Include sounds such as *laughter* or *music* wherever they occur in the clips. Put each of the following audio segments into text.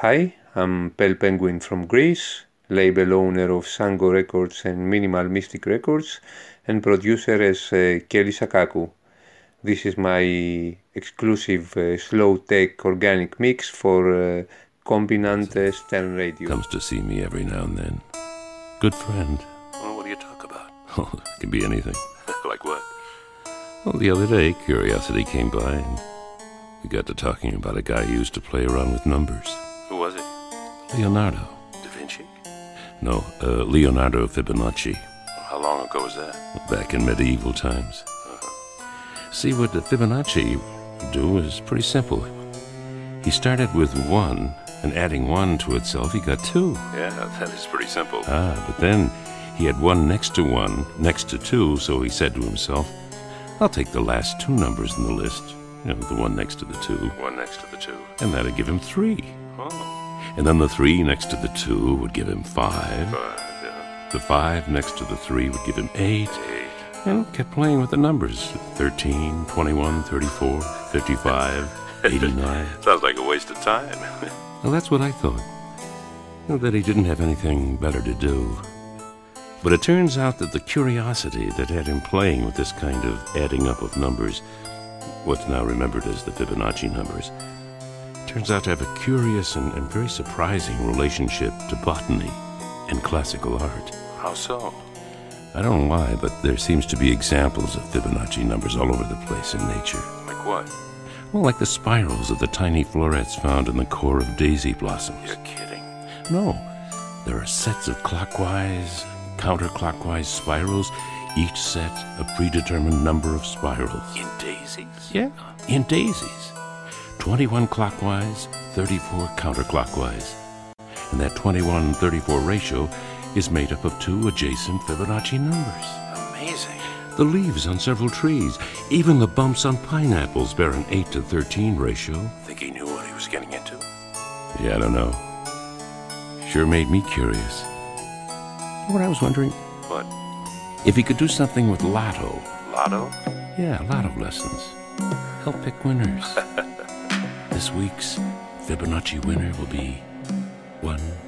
Hi, I'm Pale Penguin from Greece, label owner of Sango Records and Minimal Mystic Records, and producer as uh, Kelly Sakaku. This is my exclusive uh, slow tech organic mix for uh, Combinant uh, Stern Radio. Comes to see me every now and then. Good friend. Well, what do you talk about? *laughs* Oh, it can be anything. *laughs* like what? Well, the other day, Curiosity came by and we got to talking about a guy who used to play around with numbers. Who was he? Leonardo. Da Vinci? No, uh, Leonardo Fibonacci. How long ago was that? Back in medieval times. See, what the Fibonacci do is pretty simple. He started with one, and adding one to itself, he got two. Yeah, that is pretty simple. Ah, but then he had one next to one, next to two, so he said to himself, I'll take the last two numbers in the list, you know, the one next to the two, One next to the two. and that'd give him three. Oh, And then the three next to the two would give him five. five, yeah. The five next to the three would give him eight. Eight. And kept playing with the numbers 13, 21, 34, 55, *laughs* 89. Sounds like a waste of time. *laughs* Well, that's what I thought. That he didn't have anything better to do. But it turns out that the curiosity that had him playing with this kind of adding up of numbers, what's now remembered as the Fibonacci numbers, turns out to have a curious and, and very surprising relationship to botany and classical art. How so? I don't know why, but there seems to be examples of Fibonacci numbers all over the place in nature. Like what? Well, like the spirals of the tiny florets found in the core of daisy blossoms. You're kidding. No, there are sets of clockwise, counterclockwise spirals, each set a predetermined number of spirals. In daisies? Yeah, in daisies. 21 clockwise, 34 counterclockwise. And that 21 34 ratio is made up of two adjacent Fibonacci numbers. Amazing. The leaves on several trees, even the bumps on pineapples bear an 8 to 13 ratio. Think he knew what he was getting into? Yeah, I don't know. Sure made me curious. You know what I was wondering? What? If he could do something with Lotto. Lotto? Yeah, Lotto lessons. Help pick winners. *laughs* This week's Fibonacci winner will be 1.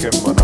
que más.